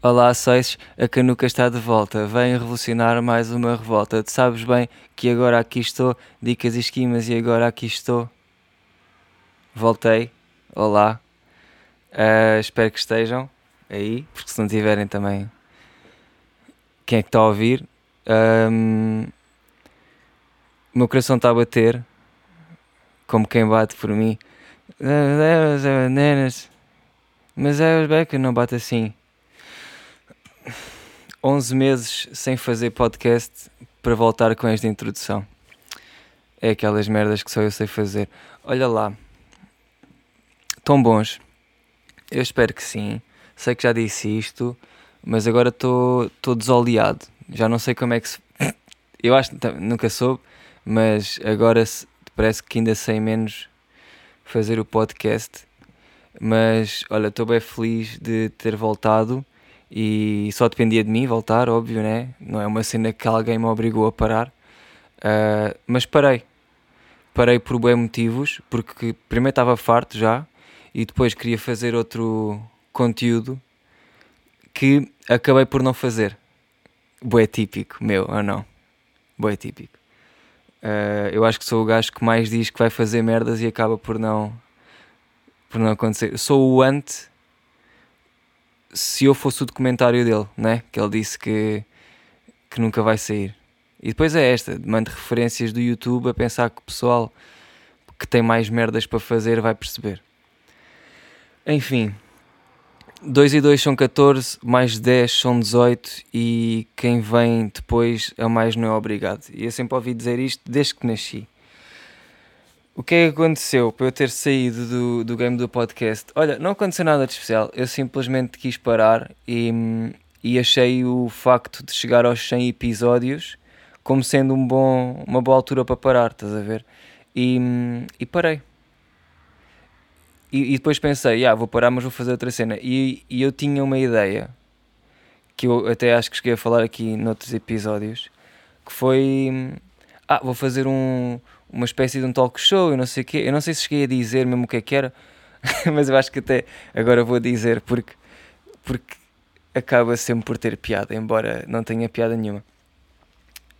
Olá, Seixas, a Canuca está de volta. Vem revolucionar mais uma revolta. Tu sabes bem que agora aqui estou, dicas e esquimas, e agora aqui estou. Voltei. Olá. Uh, espero que estejam aí, porque se não tiverem também. Quem é que está a ouvir? Um, o meu coração está a bater, como quem bate por mim. Mas é os que não bate assim. 11 meses sem fazer podcast para voltar com esta introdução. É aquelas merdas que só eu sei fazer. Olha lá. Tão bons. Eu espero que sim. Sei que já disse isto, mas agora estou desoleado. Já não sei como é que se. Eu acho que nunca soube, mas agora parece que ainda sei menos fazer o podcast. Mas olha, estou bem feliz de ter voltado e só dependia de mim voltar, óbvio, né? Não é uma cena que alguém me obrigou a parar, uh, mas parei. Parei por bem motivos, porque primeiro estava farto já e depois queria fazer outro conteúdo que acabei por não fazer. Boé típico, meu, ou não? Boé típico. Uh, eu acho que sou o gajo que mais diz que vai fazer merdas e acaba por não, por não acontecer. Sou o ante se eu fosse o documentário dele, né? Que ele disse que, que nunca vai sair. E depois é esta, mando referências do YouTube a pensar que o pessoal que tem mais merdas para fazer vai perceber. Enfim, 2 e 2 são 14, mais 10 são 18 e quem vem depois a mais não é obrigado. E eu sempre ouvi dizer isto desde que nasci. O que é que aconteceu para eu ter saído do, do game do podcast? Olha, não aconteceu nada de especial. Eu simplesmente quis parar e, e achei o facto de chegar aos 100 episódios como sendo um bom, uma boa altura para parar, estás a ver? E, e parei. E, e, depois pensei, ah, vou parar, mas vou fazer outra cena. E, e eu tinha uma ideia que eu até acho que cheguei a falar aqui noutros episódios, que foi, ah, vou fazer um uma espécie de um talk show, eu não sei o quê. Eu não sei se cheguei a dizer mesmo o que é que era, mas eu acho que até agora vou dizer porque, porque acaba sempre por ter piada, embora não tenha piada nenhuma.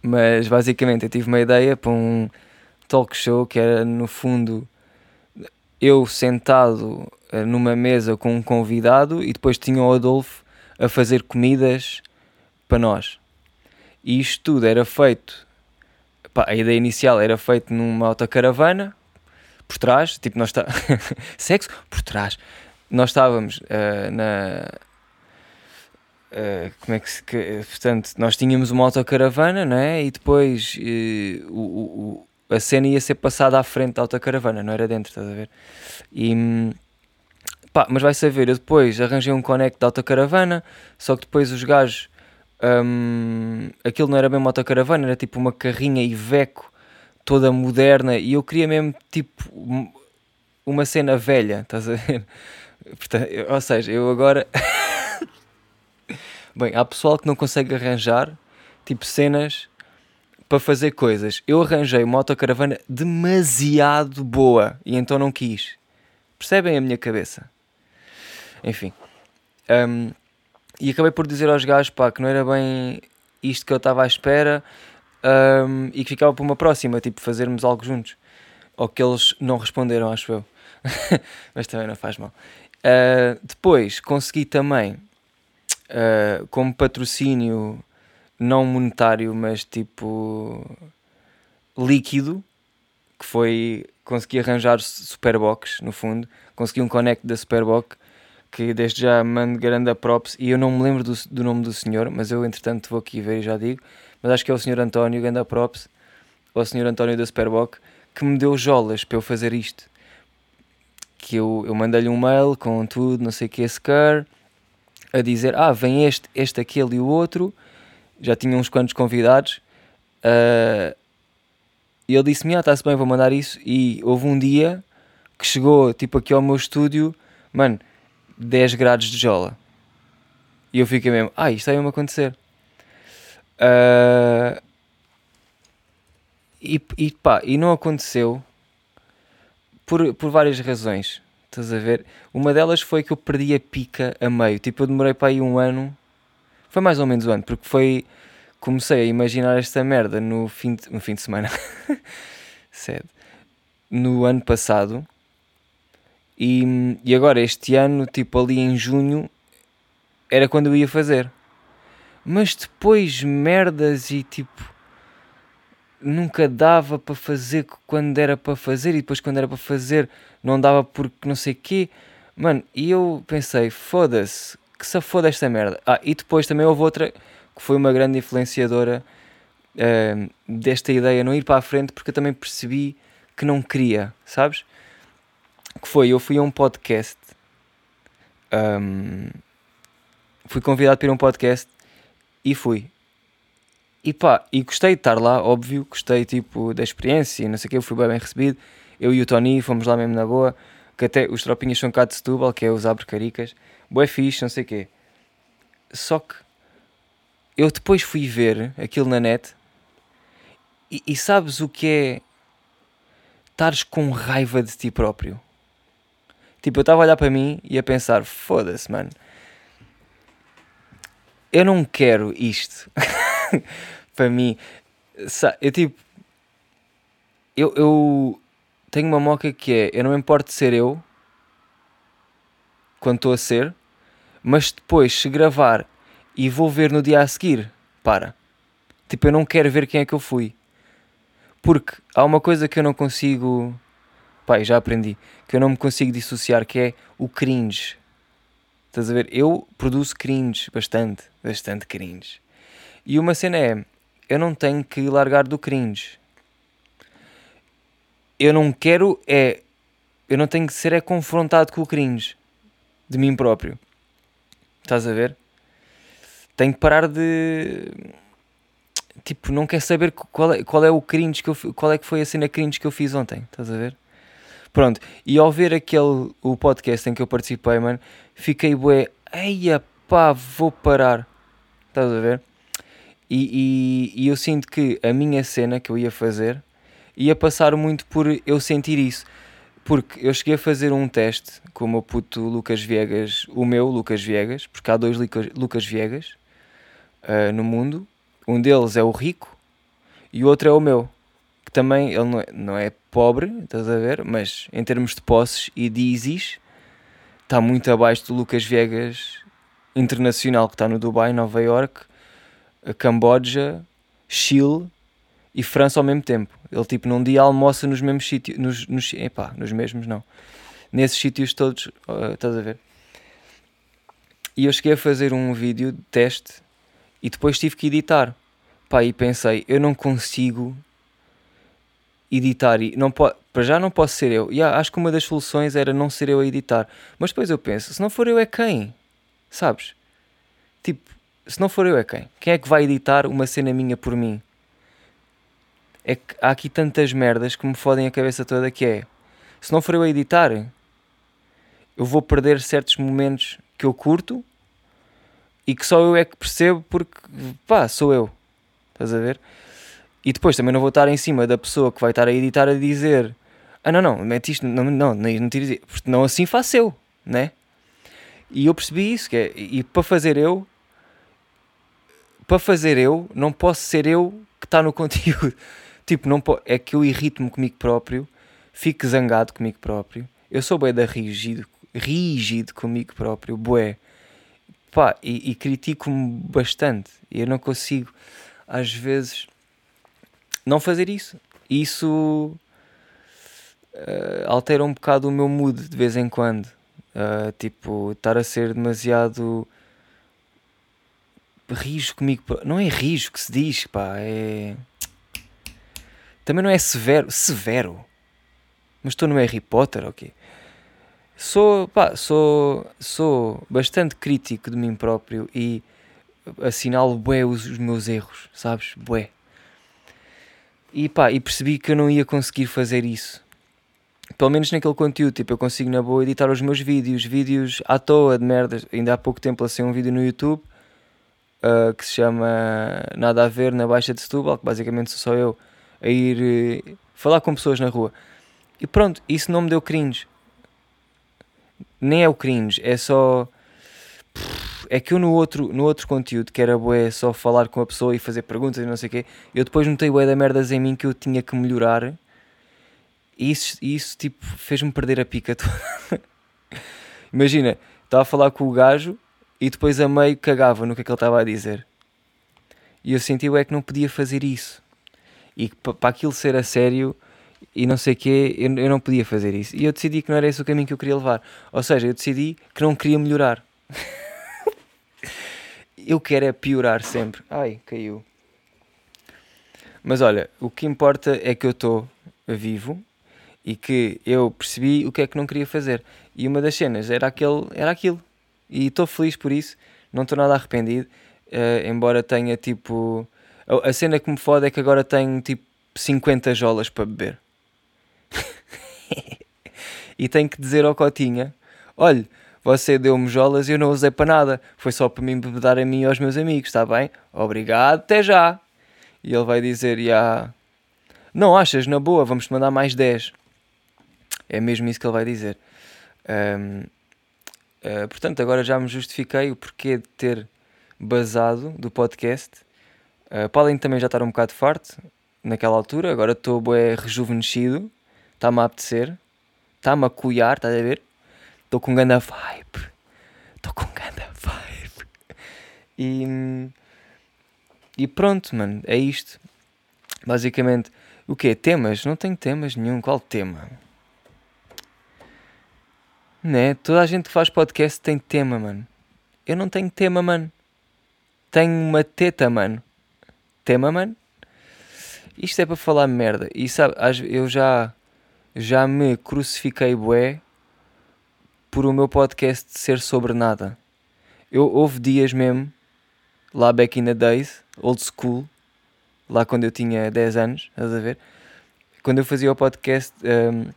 Mas basicamente eu tive uma ideia para um talk show que era no fundo eu sentado eh, numa mesa com um convidado e depois tinha o Adolfo a fazer comidas para nós. E isto tudo era feito Pá, a ideia inicial era feita numa autocaravana, por trás, tipo, nós está sexo por trás. Nós estávamos uh, na. Uh, como é que se. Que, portanto, nós tínhamos uma autocaravana, não é? E depois uh, o, o, a cena ia ser passada à frente da autocaravana, não era dentro, estás a ver? E. Pá, mas vai saber, eu depois arranjei um conecto da autocaravana, só que depois os gajos um, aquilo não era bem uma autocaravana, era tipo uma carrinha Iveco toda moderna e eu queria mesmo tipo uma cena velha, estás a ver? Portanto, ou seja, eu agora. bem, há pessoal que não consegue arranjar tipo cenas para fazer coisas. Eu arranjei uma autocaravana demasiado boa e então não quis. Percebem a minha cabeça? Enfim. Um, e acabei por dizer aos gajos pá, que não era bem isto que eu estava à espera um, e que ficava para uma próxima, tipo fazermos algo juntos. Ou que eles não responderam, acho eu. Mas também não faz mal. Uh, depois consegui também, uh, como patrocínio não monetário, mas tipo líquido, que foi consegui arranjar Superbox no fundo, consegui um connect da Superbox que desde já mando grande props e eu não me lembro do, do, nome do senhor, mas eu entretanto vou aqui ver e já digo, mas acho que é o senhor António, grande props, ou o senhor António da Superboc, que me deu jolas para eu fazer isto. Que eu, eu mandei-lhe um mail com tudo, não sei o que, esse car, a dizer, ah, vem este, este, aquele e o outro, já tinha uns quantos convidados, uh, e ele disse-me, ah, está-se bem, vou mandar isso, e houve um dia que chegou, tipo, aqui ao meu estúdio, mano, 10 graus de jola. E eu fiquei mesmo, ah, isto vai-me acontecer. Uh, e, e pá, e não aconteceu por, por várias razões. Estás a ver? Uma delas foi que eu perdi a pica a meio. Tipo, eu demorei para aí um ano Foi mais ou menos um ano, porque foi. Comecei a imaginar esta merda no fim de, no fim de semana. Sede. No ano passado. E, e agora, este ano, tipo ali em junho, era quando eu ia fazer. Mas depois, merdas e tipo. Nunca dava para fazer quando era para fazer, e depois, quando era para fazer, não dava porque não sei quê. Mano, e eu pensei, foda-se, que se foda esta merda. Ah, e depois também houve outra que foi uma grande influenciadora uh, desta ideia, não ir para a frente, porque eu também percebi que não queria, sabes? Que foi, eu fui a um podcast, um, fui convidado para ir a um podcast e fui. E pá, e gostei de estar lá, óbvio, gostei tipo da experiência, não sei o que, eu fui bem, recebido. Eu e o Tony fomos lá mesmo na boa, que até os tropinhas são cá de Setúbal, que é os Abre Caricas, bué fixe, não sei o quê. Só que eu depois fui ver aquilo na net e, e sabes o que é estares com raiva de ti próprio? Tipo, eu estava a olhar para mim e a pensar: foda-se, mano, eu não quero isto para mim. Eu tipo, eu, eu tenho uma moca que é: eu não me importo de ser eu quando estou a ser, mas depois se gravar e vou ver no dia a seguir, para. Tipo, eu não quero ver quem é que eu fui. Porque há uma coisa que eu não consigo. Pai, já aprendi. Que eu não me consigo dissociar, que é o cringe. Estás a ver? Eu produzo cringe bastante. Bastante cringe. E uma cena é. Eu não tenho que largar do cringe. Eu não quero é. Eu não tenho que ser é confrontado com o cringe de mim próprio. Estás a ver? tenho que parar de. Tipo, não quer saber qual é, qual é o cringe que eu qual é que foi a cena cringe que eu fiz ontem, estás a ver? Pronto, e ao ver aquele o podcast em que eu participei, mano, fiquei bué, eia pá, vou parar, estás a ver? E, e, e eu sinto que a minha cena que eu ia fazer ia passar muito por eu sentir isso. Porque eu cheguei a fazer um teste com o meu puto Lucas Viegas, o meu Lucas Viegas, porque há dois Lucas Viegas, uh, no mundo. Um deles é o rico e o outro é o meu. Que também ele não é, não é pobre, estás a ver? Mas em termos de posses e de ISIS, está muito abaixo do Lucas Viegas internacional, que está no Dubai, Nova York, Camboja, Chile e França ao mesmo tempo. Ele tipo num dia almoça nos mesmos sítios, nos, nos, epá, nos mesmos não, nesses sítios todos, estás a ver? E eu cheguei a fazer um vídeo de teste e depois tive que editar. Pá, e pensei, eu não consigo editar e não po para já não posso ser eu. E acho que uma das soluções era não ser eu a editar. Mas depois eu penso, se não for eu é quem? Sabes? Tipo, se não for eu é quem? Quem é que vai editar uma cena minha por mim? É que há aqui tantas merdas que me fodem a cabeça toda que é, se não for eu a editar, eu vou perder certos momentos que eu curto e que só eu é que percebo porque, pá, sou eu. Estás a ver? E depois também não vou estar em cima da pessoa que vai estar a editar a dizer ah não, não, mete isto, não, não, não, tires porque não assim faço eu, né? E eu percebi isso, que é, e para fazer eu, para fazer eu, não posso ser eu que está no conteúdo. Tipo, não é que eu irrito-me comigo próprio, fico zangado comigo próprio, eu sou bué da rígido, rígido comigo próprio, bué pá, e, e critico-me bastante. Eu não consigo, às vezes, não fazer isso. Isso uh, altera um bocado o meu mood de vez em quando. Uh, tipo, estar a ser demasiado rijo comigo. Não é rijo que se diz, pá, é. Também não é severo. Severo. Mas estou no Harry Potter, ok? sou, pá, sou, sou bastante crítico de mim próprio e assinalo bué os, os meus erros, sabes? Bué. E pá, e percebi que eu não ia conseguir fazer isso. Pelo menos naquele conteúdo, tipo, eu consigo na boa editar os meus vídeos, vídeos à toa de merdas. Ainda há pouco tempo lancei um vídeo no YouTube uh, que se chama Nada a Ver na Baixa de Setúbal, que basicamente sou só eu a ir uh, falar com pessoas na rua. E pronto, isso não me deu cringe nem é o cringe, é só é que eu no outro, no outro conteúdo, que era bué só falar com a pessoa e fazer perguntas e não sei o quê, eu depois notei bué da merdas em mim que eu tinha que melhorar e isso, isso tipo, fez-me perder a pica toda. Imagina, estava a falar com o gajo e depois a meio cagava no que é que ele estava a dizer. E eu senti é que não podia fazer isso. E para aquilo ser a sério e não sei o quê, eu, eu não podia fazer isso. E eu decidi que não era esse o caminho que eu queria levar. Ou seja, eu decidi que não queria melhorar. eu quero é piorar sempre. Ai, caiu. Mas olha, o que importa é que eu estou vivo e que eu percebi o que é que não queria fazer. E uma das cenas era, aquele, era aquilo. E estou feliz por isso, não estou nada arrependido, uh, embora tenha tipo. A, a cena que me fode é que agora tenho tipo 50 jolas para beber. e tenho que dizer ao Cotinha: olha, você deu-me jolas e eu não usei para nada, foi só para me bebedar a mim e aos meus amigos, está bem? Obrigado, até já. E ele vai dizer: yeah. não achas, na boa, vamos-te mandar mais 10. É mesmo isso que ele vai dizer. Um, uh, eh, portanto, agora já me justifiquei o porquê de ter basado do podcast. Uh, para além de também já estar um bocado farto naquela altura, agora estou bem rejuvenescido, está-me a apetecer, está-me a cuiar, estás a ver? Estou com ganda vibe, estou com ganda vibe. E, e pronto, mano, é isto. Basicamente, o que Temas? Não tenho temas nenhum. Qual tema? Né? Toda a gente que faz podcast tem tema, mano. Eu não tenho tema, mano. Tenho uma teta, mano. Tema, mano? Isto é para falar merda. E sabe, eu já, já me crucifiquei bué por o meu podcast ser sobre nada. Eu houve dias mesmo, lá back in the days, old school, lá quando eu tinha 10 anos, estás a ver? Quando eu fazia o podcast, um,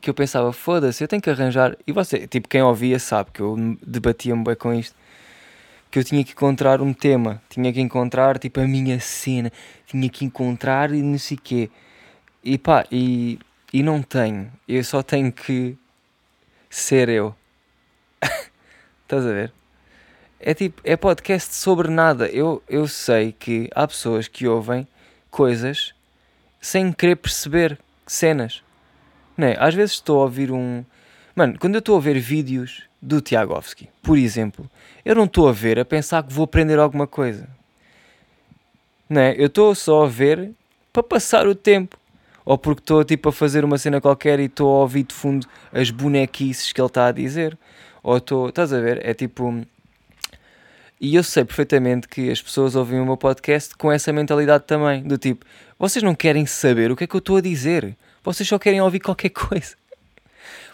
que eu pensava, foda-se, eu tenho que arranjar. E você, tipo, quem ouvia sabe que eu debatia-me bem com isto. Que eu tinha que encontrar um tema, tinha que encontrar, tipo, a minha cena, tinha que encontrar e não sei quê. E pá, e, e não tenho. Eu só tenho que ser eu. Estás a ver? É tipo, é podcast sobre nada. Eu, eu sei que há pessoas que ouvem coisas sem querer perceber cenas. Não é? Às vezes estou a ouvir um. Mano, quando eu estou a ver vídeos do Tiagovski, por exemplo, eu não estou a ver a pensar que vou aprender alguma coisa. Não é? Eu estou só a ver para passar o tempo. Ou porque estou tipo a fazer uma cena qualquer e estou a ouvir de fundo as bonequices que ele está a dizer. Ou estou. Estás a ver? É tipo. E eu sei perfeitamente que as pessoas ouvem o meu podcast com essa mentalidade também. Do tipo, vocês não querem saber o que é que eu estou a dizer. Vocês só querem ouvir qualquer coisa.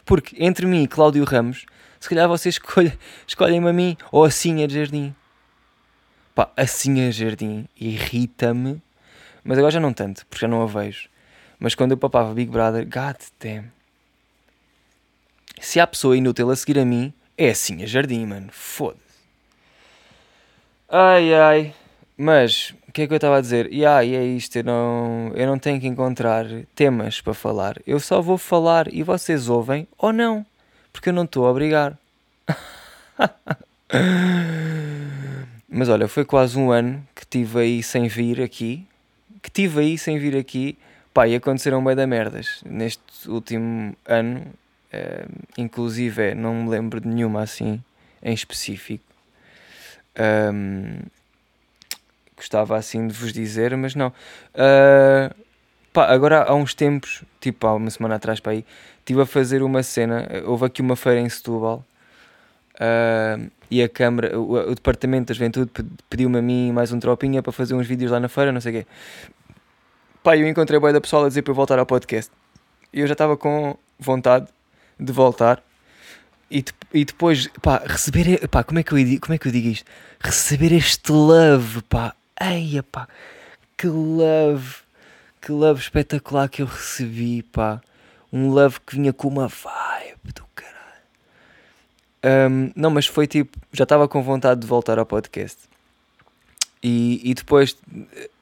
Porque entre mim e Cláudio Ramos, se calhar vocês escolhem, escolhem-me a mim ou a Cinha de Jardim. Pá, a Cinha de Jardim irrita-me, mas agora já não tanto, porque já não a vejo. Mas quando eu papava Big Brother, god damn. Se há pessoa inútil a seguir a mim, é a Cinha Jardim, mano. Foda-se. Ai ai. Mas, o que é que eu estava a dizer? E e é isto, eu não, eu não tenho que encontrar temas para falar. Eu só vou falar e vocês ouvem ou não. Porque eu não estou a obrigar. Mas olha, foi quase um ano que tive aí sem vir aqui. Que tive aí sem vir aqui. Pá, e aconteceram bem da merdas. Neste último ano, eh, inclusive, não me lembro de nenhuma assim em específico. Um, gostava assim de vos dizer, mas não. Uh, pá, agora há uns tempos, tipo há uma semana atrás para aí, estive a fazer uma cena. Houve aqui uma feira em Setúbal uh, e a Câmara, o, o, Departamento da Juventude pediu-me a mim mais um tropinha para fazer uns vídeos lá na feira, não sei o quê. Pá, eu encontrei boia da pessoal a dizer para eu voltar ao podcast. E eu já estava com vontade de voltar. E, e depois, pá, receber, pá, como é que eu, como é que eu digo isto? Receber este love, pá, Eia pá, que love, que love espetacular que eu recebi, pá. Um love que vinha com uma vibe do caralho. Um, não, mas foi tipo, já estava com vontade de voltar ao podcast. E, e depois,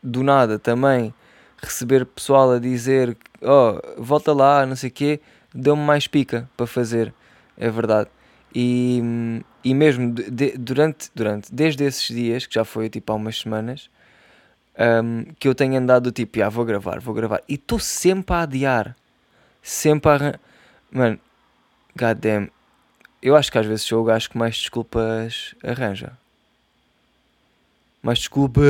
do nada, também receber pessoal a dizer: Oh, volta lá, não sei o quê, deu-me mais pica para fazer, é verdade. E, e mesmo de, durante, durante, desde esses dias, que já foi tipo há umas semanas, um, que eu tenho andado tipo, ah, vou gravar, vou gravar. E estou sempre a adiar. Sempre a. Mano, goddamn. Eu acho que às vezes sou o gajo que mais desculpas arranja. Mais desculpas.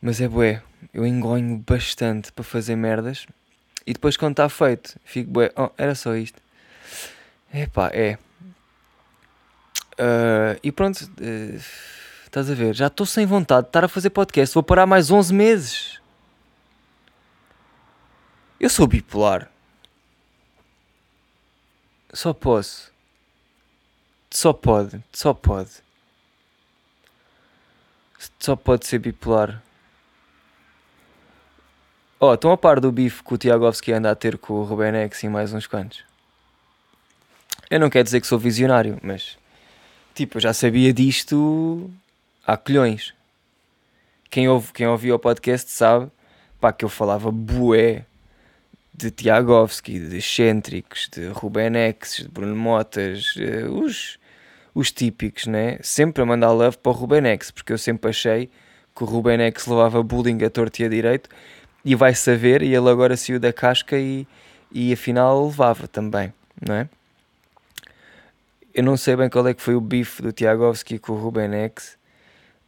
Mas é bué. Eu engonho bastante para fazer merdas. E depois quando está feito, fico bué. Oh, era só isto. Epá, é. Uh, e pronto, uh, estás a ver? Já estou sem vontade de estar a fazer podcast. Vou parar mais 11 meses. Eu sou bipolar. Só posso. Só pode. Só pode. Só pode ser bipolar. Oh, estão a par do bife que o Tiagovski anda a ter com o Rubenex e mais uns quantos? Eu não quero dizer que sou visionário, mas tipo, eu já sabia disto há colhões. Quem, ouve, quem ouviu o podcast sabe pá, que eu falava bué de Tiagovski, de Excêntricos, de Rubenex, de Bruno Motas, uh, os, os típicos, né? Sempre a mandar love para o Rubenex, porque eu sempre achei que o Rubenex levava bullying a torto e a direito e vai saber, e ele agora saiu da casca e, e afinal levava também, não é? Eu não sei bem qual é que foi o bife do Tiagovski com o Ruben X.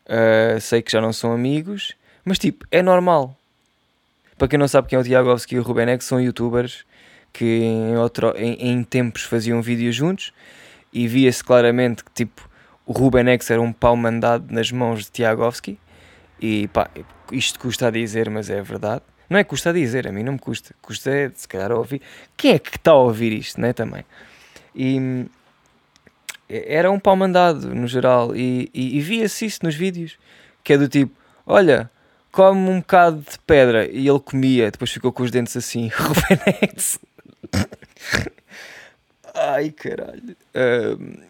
Uh, sei que já não são amigos, mas tipo, é normal. Para quem não sabe quem é o Tiagovski e o Ruben X, são youtubers que em, outro, em, em tempos faziam vídeos juntos e via-se claramente que tipo o Ruben X era um pau mandado nas mãos de Tiagovski e pá, isto custa a dizer, mas é verdade. Não é custa a dizer, a mim não me custa. Custa é, se calhar, ouvir. Quem é que está a ouvir isto, né? Também. E era um pau mandado, no geral. E, e, e via-se isso nos vídeos. Que é do tipo: olha, come um bocado de pedra. E ele comia, depois ficou com os dentes assim. Rubenex. Ai caralho. Um,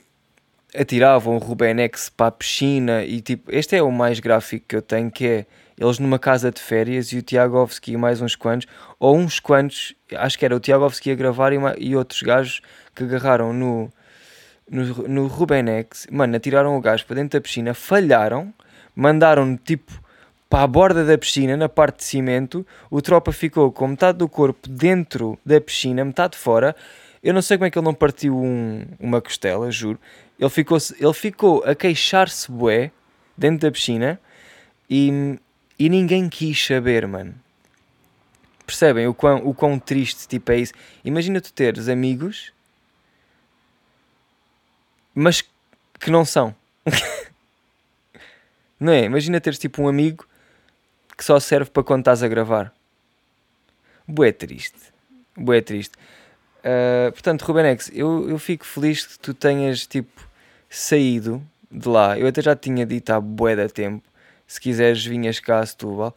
atiravam o Rubenex para a piscina. E tipo, este é o mais gráfico que eu tenho. Que é eles numa casa de férias e o Tiagovski e mais uns quantos, ou uns quantos, acho que era o Tiagovski a gravar e, e outros gajos que agarraram no, no, no Rubenex, mano, atiraram o gajo para dentro da piscina, falharam, mandaram tipo para a borda da piscina, na parte de cimento, o tropa ficou com metade do corpo dentro da piscina, metade fora. Eu não sei como é que ele não partiu um, uma costela, juro. Ele ficou, ele ficou a queixar-se bué dentro da piscina e, e ninguém quis saber, mano. Percebem o quão, o quão triste tipo, é isso? Imagina tu teres amigos, mas que não são. não é? Imagina teres tipo um amigo que só serve para quando estás a gravar. Bué triste. Bué triste. Uh, portanto, Rubenex, eu, eu fico feliz que tu tenhas tipo saído de lá. Eu até já tinha dito há bué da tempo se quiseres vinhas cá a Setúbal.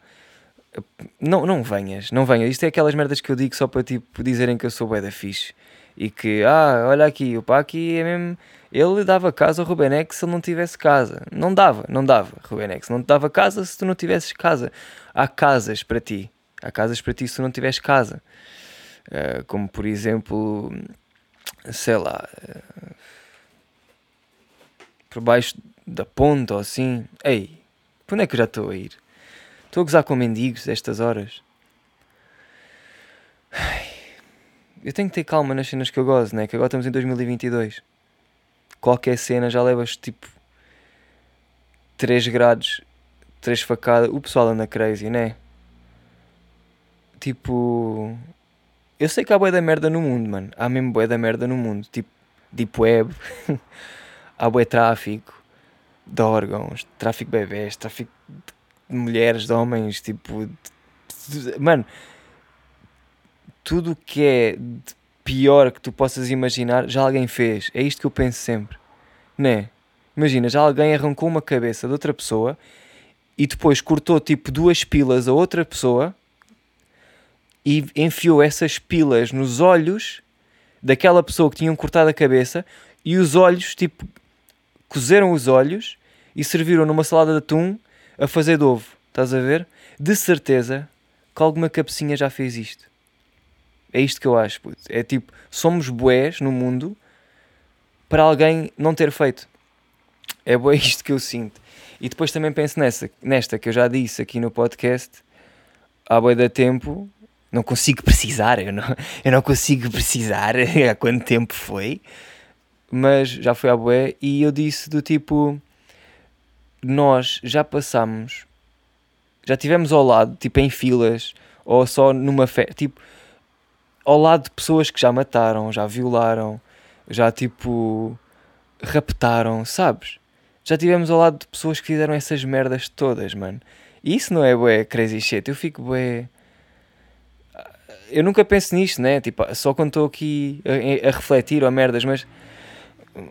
Não, não venhas, não venhas. Isto é aquelas merdas que eu digo só para tipo dizerem que eu sou bué da fixe. E que, ah, olha aqui, o pá aqui é mesmo... Ele dava casa ao Rubenex se ele não tivesse casa. Não dava, não dava, Rubenex. Não te dava casa se tu não tivesses casa. Há casas para ti. Há casas para ti se tu não tivesses casa. Uh, como, por exemplo, sei lá... Uh, por baixo da ponte ou assim. Ei, para onde é que eu já estou a ir? Estou a gozar com mendigos estas horas. Eu tenho que ter calma nas cenas que eu gozo, né? Que agora estamos em 2022. Qualquer cena já levas tipo 3 graus, 3 facadas. O pessoal anda crazy, né? Tipo. Eu sei que há boia da merda no mundo, mano. Há mesmo boia da merda no mundo. Tipo, deep web. há boia tráfico de órgãos, tráfico de bebés, tráfico de mulheres, de homens, tipo. Mano, tudo o que é pior que tu possas imaginar, já alguém fez. É isto que eu penso sempre. Né? Imagina, já alguém arrancou uma cabeça de outra pessoa e depois cortou tipo duas pilas a outra pessoa e enfiou essas pilas nos olhos daquela pessoa que tinham cortado a cabeça e os olhos tipo cozeram os olhos e serviram numa salada de atum a fazer de ovo. Estás a ver? De certeza que alguma cabecinha já fez isto. É isto que eu acho, puto. É tipo, somos boés no mundo para alguém não ter feito. É boé isto que eu sinto. E depois também penso nessa, nesta que eu já disse aqui no podcast, há boé da tempo, não consigo precisar, eu não, eu não consigo precisar há quanto tempo foi, mas já foi à boé e eu disse do tipo, nós já passamos, já tivemos ao lado, tipo em filas, ou só numa festa, tipo, ao lado de pessoas que já mataram, já violaram, já tipo raptaram, sabes? Já tivemos ao lado de pessoas que fizeram essas merdas todas, mano. E isso não é bué crazy shit. Eu fico bué. Eu nunca penso nisto, né? Tipo, só quando estou aqui a, a, refletir ou merdas, mas.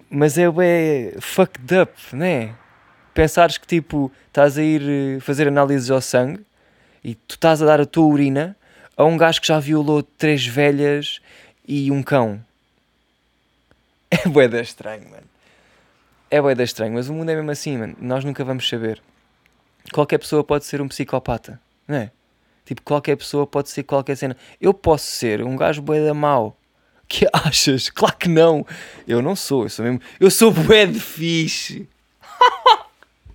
Mas é bué fucked up, né? Pensares que tipo estás a ir eh, fazer análises ao sangue e tu estás a dar a tua urina a um gajo que já violou três velhas e um cão. É bué da estranho, mano. É bué da estranho, mas o mundo é mesmo assim, mano. Nós nunca vamos saber. Qualquer pessoa pode ser um psicopata, não é? Tipo, qualquer pessoa pode ser qualquer cena. Eu posso ser um gajo bué da mau. Que achas? Claro que não. Eu não sou, eu sou mesmo... Eu sou bué de fixe.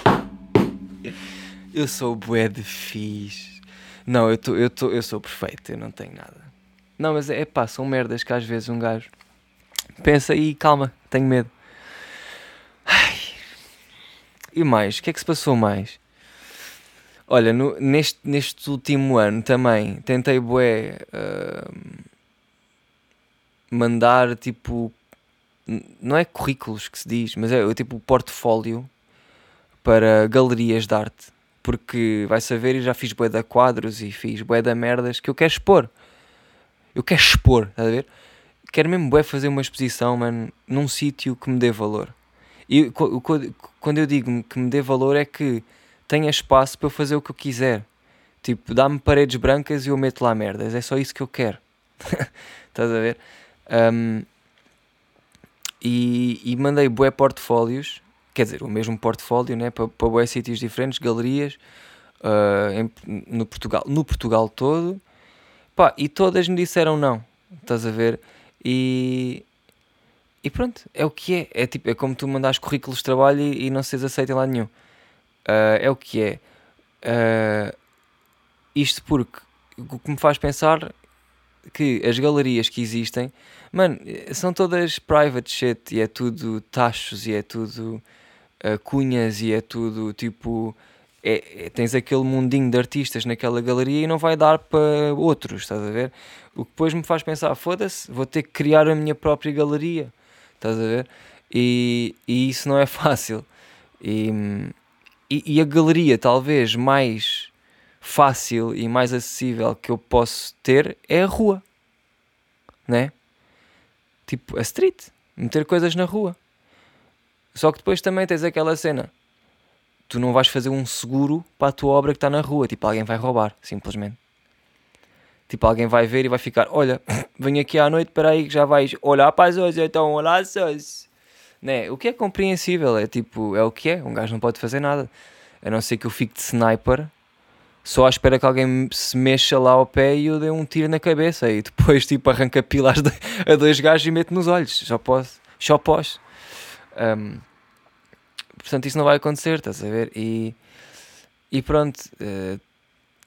eu sou bué de fixe. Não, eu, tô, eu, tô, eu sou perfeito, eu não tenho nada. Não, mas é pá, são merdas que às vezes um gajo pensa e calma, tenho medo. Ai. E mais? O que é que se passou mais? Olha, no, neste, neste último ano também tentei bué uh, mandar tipo não é currículos que se diz, mas é tipo portfólio para galerias de arte. Porque vai saber e já fiz bué quadros e fiz bué merdas que eu quero expor. Eu quero expor, estás a ver? Quero mesmo bué fazer uma exposição, mano, num sítio que me dê valor. E quando eu digo que me dê valor é que tenha espaço para eu fazer o que eu quiser. Tipo, dá-me paredes brancas e eu meto lá merdas. É só isso que eu quero. Estás a ver? Um, e, e, mandei bué portfólios, quer dizer, o mesmo portfólio, né, para, para bué sítios diferentes, galerias, uh, em, no, Portugal, no Portugal todo. Pá, e todas me disseram não. Estás a ver? E, e pronto, é o que é. É, tipo, é como tu mandares currículos de trabalho e, e não seres aceito em lado nenhum. Uh, é o que é. Uh, isto porque o que me faz pensar que as galerias que existem, mano, são todas private shit e é tudo tachos e é tudo uh, cunhas e é tudo tipo. É, é, tens aquele mundinho de artistas naquela galeria e não vai dar para outros, estás a ver? O que depois me faz pensar, foda-se, vou ter que criar a minha própria galeria, estás a ver? E, e isso não é fácil. E, e, e, a galeria talvez mais fácil e mais acessível que eu posso ter é a rua, né? Tipo a street, meter coisas na rua. Só que depois também tens aquela cena. Tu não vais fazer um seguro para a tua obra que está na rua. Tipo, alguém vai roubar, simplesmente. Tipo, alguém vai ver e vai ficar: Olha, venho aqui à noite, para aí que já vais olhar para as hoje, então olá, sós. Né? O que é compreensível, é tipo, é o que é, um gajo não pode fazer nada. A não ser que eu fique de sniper, só à espera que alguém se mexa lá ao pé e eu dê um tiro na cabeça e depois tipo arranca pilas a dois gajos e mete nos olhos. Só posso, só posso. Um, portanto, isso não vai acontecer, estás a ver? E, e pronto, uh,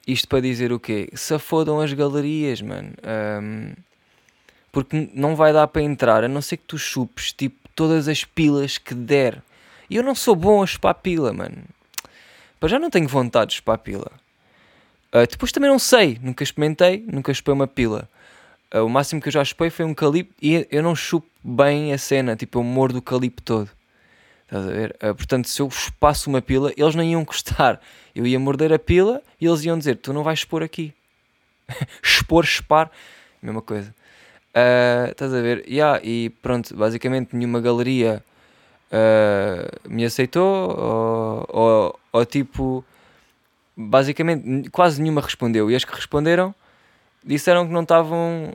isto para dizer o quê? Se afodam as galerias, mano. Um, porque não vai dar para entrar, a não ser que tu chupes tipo todas as pilas que der. E eu não sou bom a chupar pila, mano. Para já não tenho vontade de chupar pila. Uh, depois também não sei, nunca experimentei, nunca chupei uma pila. Uh, o máximo que eu já chupei foi um calipo e eu não chupo bem a cena, tipo eu mordo o calipo todo. Estás a ver? Uh, portanto, se eu chupasse uma pila, eles não iam gostar. Eu ia morder a pila e eles iam dizer: Tu não vais expor aqui. expor, chupar, mesma coisa. Estás a ver? Yeah, e pronto, basicamente nenhuma galeria me aceitou, ou, ou, ou, tipo, basicamente quase nenhuma respondeu. E as que responderam disseram que não estavam,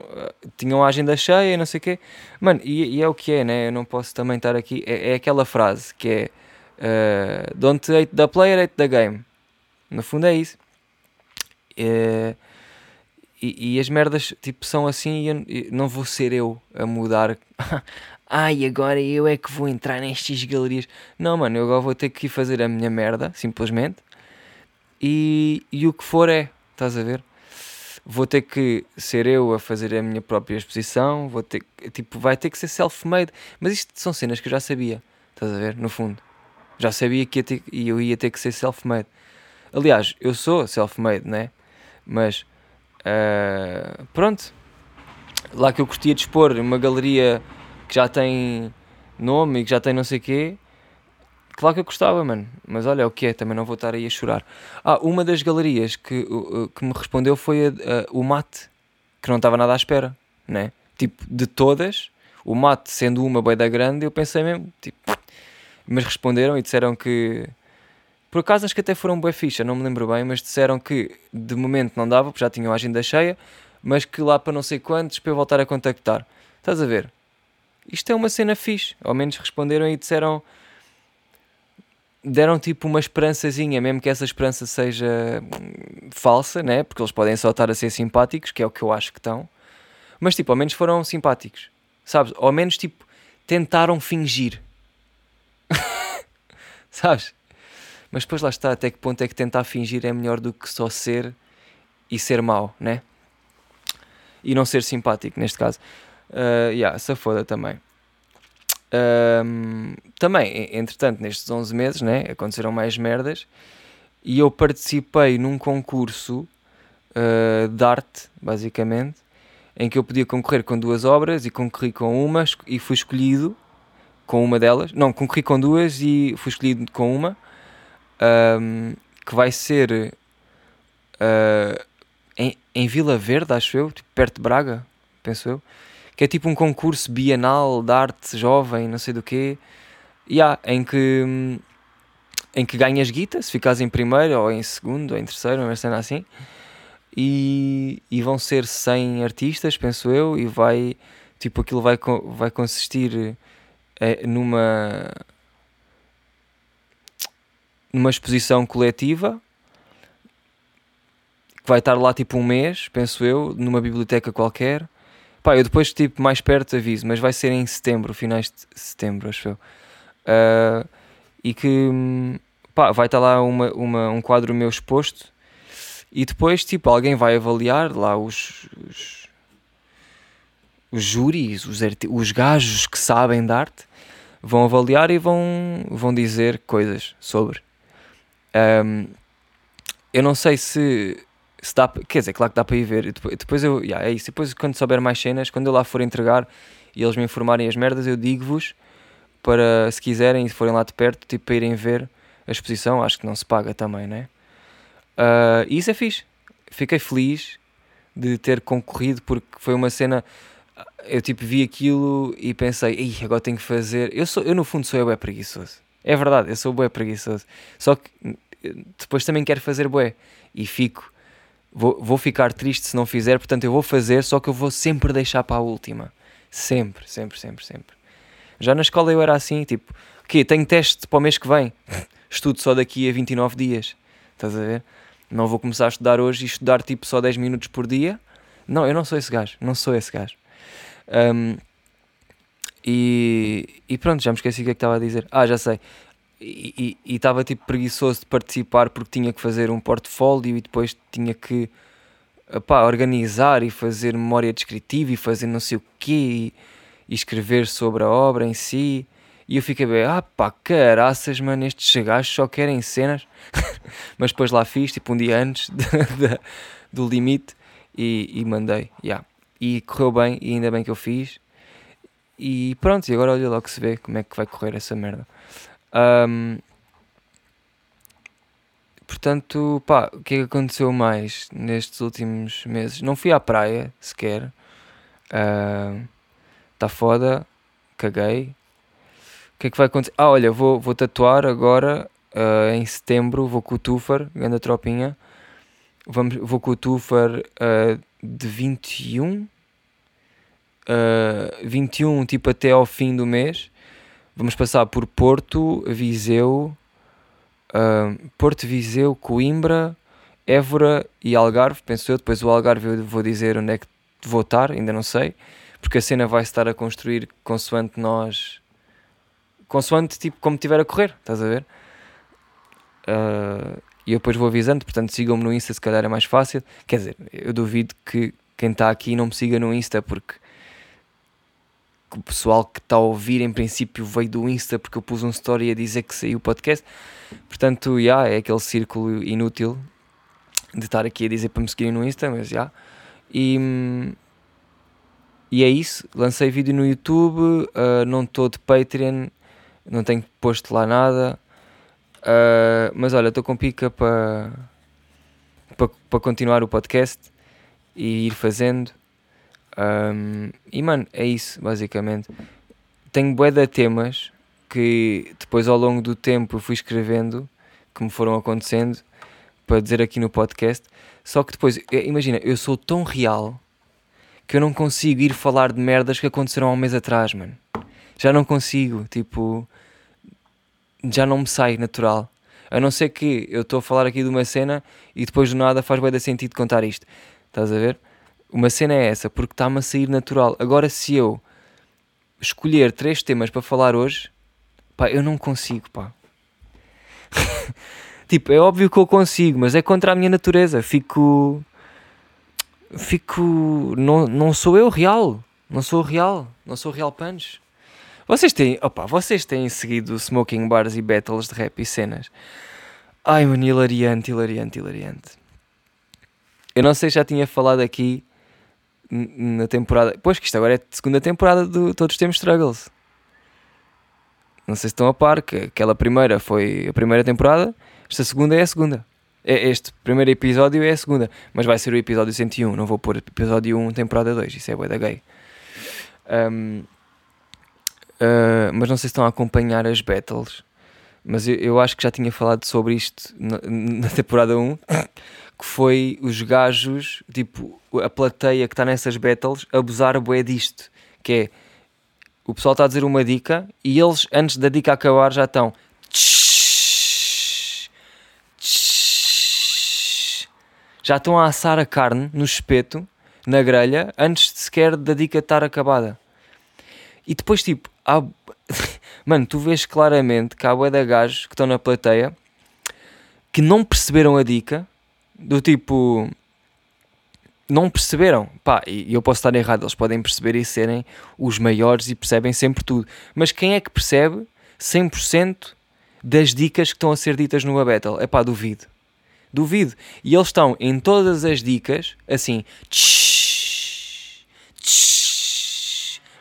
tinham a agenda cheia e não sei o quê. Mano, e, e, é o que é, né? Eu não posso também estar aqui. É, é aquela frase que é uh, Don't hate the player, hate the game. No fundo é isso. É, e, e, as merdas tipo são assim e, eu, não vou ser eu a mudar. Ai, agora eu é que vou entrar nestas galerias. Não, mano, eu agora vou ter que fazer a minha merda, simplesmente. E, e o que for é, estás a ver? Vou ter que ser eu a fazer a minha própria exposição, vou ter, tipo, vai ter que ser self-made. Mas isto são cenas que eu já sabia, estás a ver? No fundo, já sabia que ia ter, eu ia ter que ser self-made. Aliás, eu sou self-made, né? Mas uh, pronto, lá que eu curtia de expor uma galeria que já tem nome e que já tem não sei quê. Claro que eu gostava, mano. Mas olha o que é, também não vou estar aí a chorar. Ah, uma das galerias que, que me respondeu foi a, o Mate, que não estava nada à espera, né? Tipo, de todas, o Mate sendo uma boia da grande, eu pensei mesmo, tipo. Mas responderam e disseram que. Por acaso acho que até foram boa ficha, não me lembro bem, mas disseram que de momento não dava, porque já tinham a agenda cheia, mas que lá para não sei quantos para eu voltar a contactar. Estás a ver? isto é uma cena fixe. Ao menos responderam e disseram. Deram tipo uma esperançazinha, mesmo que essa esperança seja hum, falsa, né? Porque eles podem só estar a ser simpáticos, que é o que eu acho que estão. Mas tipo, ao menos foram simpáticos, sabes? Ao menos tipo, tentaram fingir, sabes? Mas depois lá está, até que ponto é que tentar fingir é melhor do que só ser e ser mau, né? E não ser simpático, neste caso. Uh, yeah, essa foda também. Um, também, entretanto, nestes 11 meses, né, aconteceram mais merdas e eu participei num concurso uh, de arte, basicamente, em que eu podia concorrer com duas obras e concorri com uma e fui escolhido com uma delas. Não, concorri com duas e fui escolhido com uma, um, que vai ser uh, em, em Vila Verde, acho eu, tipo, perto de Braga, penso eu que é tipo um concurso bienal de arte jovem, não sei do quê, yeah, em que em que ganhas guita, se ficas em primeiro ou em segundo ou em terceiro, uma cena assim. E, e vão ser 100 artistas, penso eu, e vai tipo aquilo vai, vai consistir é, numa numa exposição coletiva que vai estar lá tipo um mês, penso eu, numa biblioteca qualquer Pá, eu depois, tipo, mais perto aviso, mas vai ser em setembro, finais de setembro, acho eu. Uh, e que, pá, vai estar lá uma, uma, um quadro meu exposto e depois, tipo, alguém vai avaliar lá os, os, os júris, os, os gajos que sabem de arte, vão avaliar e vão, vão dizer coisas sobre. Um, eu não sei se se dá, quer dizer, claro que dá para ir ver. Depois eu, yeah, é isso. Depois, quando souber mais cenas, quando eu lá for entregar e eles me informarem as merdas, eu digo-vos para, se quiserem e forem lá de perto, tipo, para irem ver a exposição. Acho que não se paga também, né? Uh, e isso é fixe. Fiquei feliz de ter concorrido porque foi uma cena. Eu tipo vi aquilo e pensei, agora tenho que fazer. Eu, sou, eu no fundo sou eu é preguiçoso. É verdade, eu sou bué preguiçoso. Só que depois também quero fazer bué. E fico vou, vou ficar triste se não fizer, portanto eu vou fazer, só que eu vou sempre deixar para a última. Sempre, sempre, sempre, sempre. Já na escola eu era assim, tipo, ok, tenho teste para o mês que vem, estudo só daqui a 29 dias, estás a ver? Não vou começar a estudar hoje e estudar tipo só 10 minutos por dia. Não, eu não sou esse gajo, não sou esse gajo. Um, e, e, pronto, já me esqueci o que é que estava a dizer. Ah, já sei e estava tipo preguiçoso de participar porque tinha que fazer um portfólio e depois tinha que opá, organizar e fazer memória descritiva e fazer não sei o quê e, e, escrever sobre a obra em si. E eu fiquei bem, ah pá, caraças, mano, estes gajos só querem cenas. Mas depois lá fiz, tipo um dia antes de, de, do limite e, e mandei, yeah. E correu bem e ainda bem que eu fiz. E pronto, e agora olha logo se vê como é que vai correr essa merda. Um, portanto, pá, o que é que aconteceu mais nestes últimos meses? Não fui à praia sequer. Está uh, foda, caguei. O que é que vai acontecer? Ah, olha, vou, vou tatuar agora uh, em setembro. Vou com o Tufar, grande tropinha. Vamos, vou com o Tufar uh, de 21. Uh, 21, tipo até ao fim do mês. Vamos passar por Porto, Viseu, uh, Porto, Viseu, Coimbra Évora e Algarve, penso eu. Depois o Algarve eu vou dizer onde é que vou estar, ainda não sei. Porque a cena vai estar a construir consoante nós. Consoante tipo como estiver a correr, estás a ver? Uh, e eu depois vou avisando, portanto sigam-me no Insta, se calhar é mais fácil. Quer dizer, eu duvido que quem está aqui não me siga no Insta, porque o pessoal que está a ouvir em princípio veio do Insta porque eu pus um story a dizer que saiu o podcast. Portanto, já yeah, é aquele círculo inútil de estar aqui a dizer para me seguirem no Insta, mas já. Yeah. E, e é isso. Lancei vídeo no YouTube, uh, não estou de Patreon, não tenho posto lá nada. Uh, mas olha, estou com pica para para continuar o podcast e ir fazendo. Um, e mano, é isso basicamente. Tenho bué de temas que depois ao longo do tempo eu fui escrevendo, que me foram acontecendo, para dizer aqui no podcast. Só que depois, imagina, eu sou tão real que eu não consigo ir falar de merdas que aconteceram há um mês atrás, mano. Já não consigo, tipo, já não me sai natural. A não ser que eu estou a falar aqui de uma cena e depois do nada faz bem de sentido contar isto. Estás a ver? Uma cena é essa, porque está-me a sair natural. Agora, se eu escolher três temas para falar hoje, pá, eu não consigo, pá. tipo, é óbvio que eu consigo, mas é contra a minha natureza. Fico. Fico. Não, não sou eu real. Não sou real. Não sou real punch. Vocês têm, opa, vocês têm seguido smoking bars e battles de rap e cenas. Ai, mano, hilariante, hilariante, hilariante. Eu não sei se já tinha falado aqui na temporada. Pois que isto agora é a segunda temporada do Todos Temos Struggles. Não sei se estão a par, que aquela primeira foi a primeira temporada, esta segunda é a segunda. É, este primeiro episódio é a segunda, mas vai ser o episódio 101. Não vou pôr episódio 1, temporada 2, isso é bué da gay. Um, Uh, mas não sei se estão a acompanhar as battles. Mas eu, eu acho que já tinha falado sobre isto na, na temporada 1. Que foi os gajos, tipo, a plateia que está nessas battles, abusar bué disto. Que é o pessoal está a dizer uma dica e eles, antes da dica acabar, já estão. Já estão a assar a carne no espeto, na grelha, antes sequer da dica estar acabada. E depois, tipo, há... mano, tu vês claramente que há bué de gajos que estão na plateia que não perceberam a dica, do tipo, não perceberam, pá, e eu posso estar errado, eles podem perceber e serem os maiores e percebem sempre tudo, mas quem é que percebe 100% das dicas que estão a ser ditas no Battle? É pá, duvido, duvido, e eles estão em todas as dicas, assim,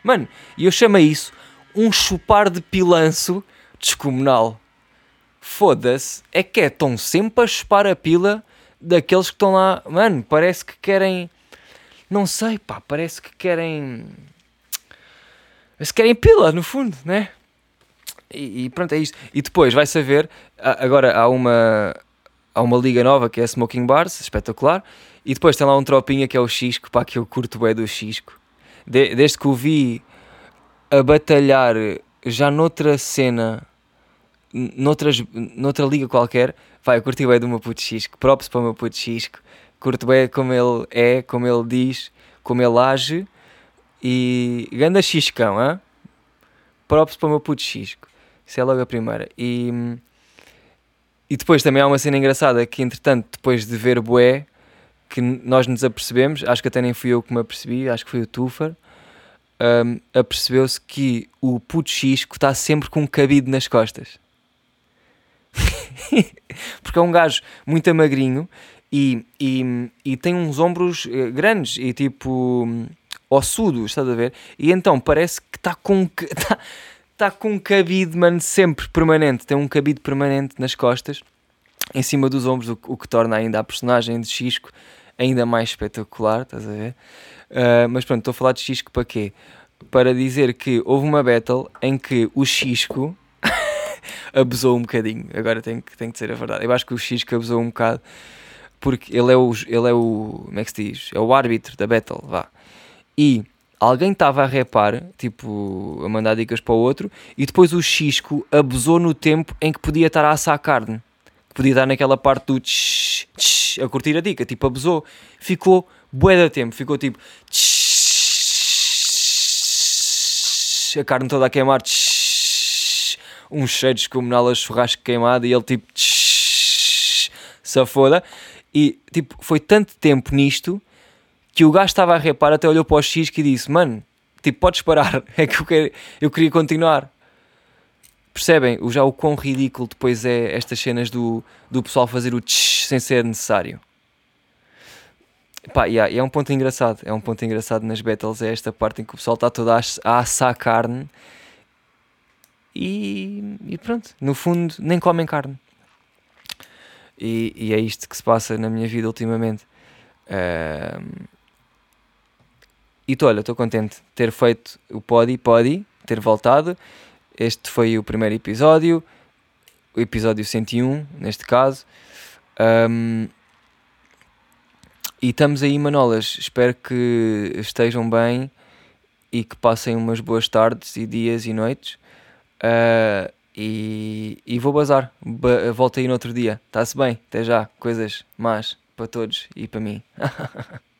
mano, e eu chamo isso um chupar de pilanço descomunal. Foda-se, é que é tão sempre a chupar a pila daqueles que estão lá. Mano, parece que querem. Não sei, pá, parece que querem. Se querem pila, no fundo, né? E, e pronto, é isto. E depois vai saber. Agora há uma. Há uma liga nova que é Smoking Bars, espetacular. E depois tem lá um tropinha que é o Xisco, pá, que eu curto bem do Xisco. De, desde que o vi a batalhar já noutra cena, noutras, noutra liga qualquer, vai, eu curti bem do meu puto Xisco, props para o meu puto Xisco, curto bem como ele é, como ele diz, como ele age e ganda Xiscão, hein? props para o meu puto Xisco, isso é logo a primeira. E, e depois também há uma cena engraçada que, entretanto, depois de ver Boé, que nós nos apercebemos, acho que até nem fui eu que me apercebi, acho que foi o Tufar, um, apercebeu-se que o puto Xisco está sempre com um cabido nas costas. Porque é um gajo muito magrinho e, e, e tem uns ombros eh, grandes e tipo ossudos, estás a ver? E então parece que está com está, tá com um cabido, mano, sempre permanente. Tem um cabido permanente nas costas, em cima dos ombros, o, o que torna ainda a personagem de Xisco ainda mais espetacular, estás a ver? Uh, mas pronto, estou a falar de Xisco para quê? Para dizer que houve uma battle em que o Xisco abusou um bocadinho. Agora tem que, tem que dizer a verdade. Eu acho que o Xisco abusou um bocado porque ele é o. Ele é o. Como é que se diz? É o árbitro da battle, vá. E alguém estava a repar, tipo, a mandar dicas para o outro, e depois o Xisco abusou no tempo em que podia estar a assar carne. podia dar naquela parte do tsh, tsh, a curtir a dica, tipo abusou, ficou bué da tempo, ficou tipo tsh, a carne toda a queimar, tsh, uns cheiros descomunal a churrasco queimado e ele tipo tsh, se foda. E tipo, foi tanto tempo nisto que o gajo estava a repar, até olhou para o X e disse: Mano, tipo, podes parar, é que eu, quero, eu queria continuar. Percebem o, já o quão ridículo depois é estas cenas do, do pessoal fazer o tch sem ser necessário? Pá, yeah, é um ponto engraçado. É um ponto engraçado nas battles. É esta parte em que o pessoal está todo a, a assar carne e, e, pronto. No fundo, nem comem carne. E, e, é isto que se passa na minha vida ultimamente. Uh, e estou, olha, estou contente de ter feito o Podi Podi, ter voltado. Este foi o primeiro episódio, o episódio 101, neste caso. Um, e estamos aí, Manolas. Espero que estejam bem e que passem umas boas tardes e dias e noites. Uh, e, e, vou bazar. Ba volto aí no outro dia. Está-se bem. Até já. Coisas más para todos e para mim.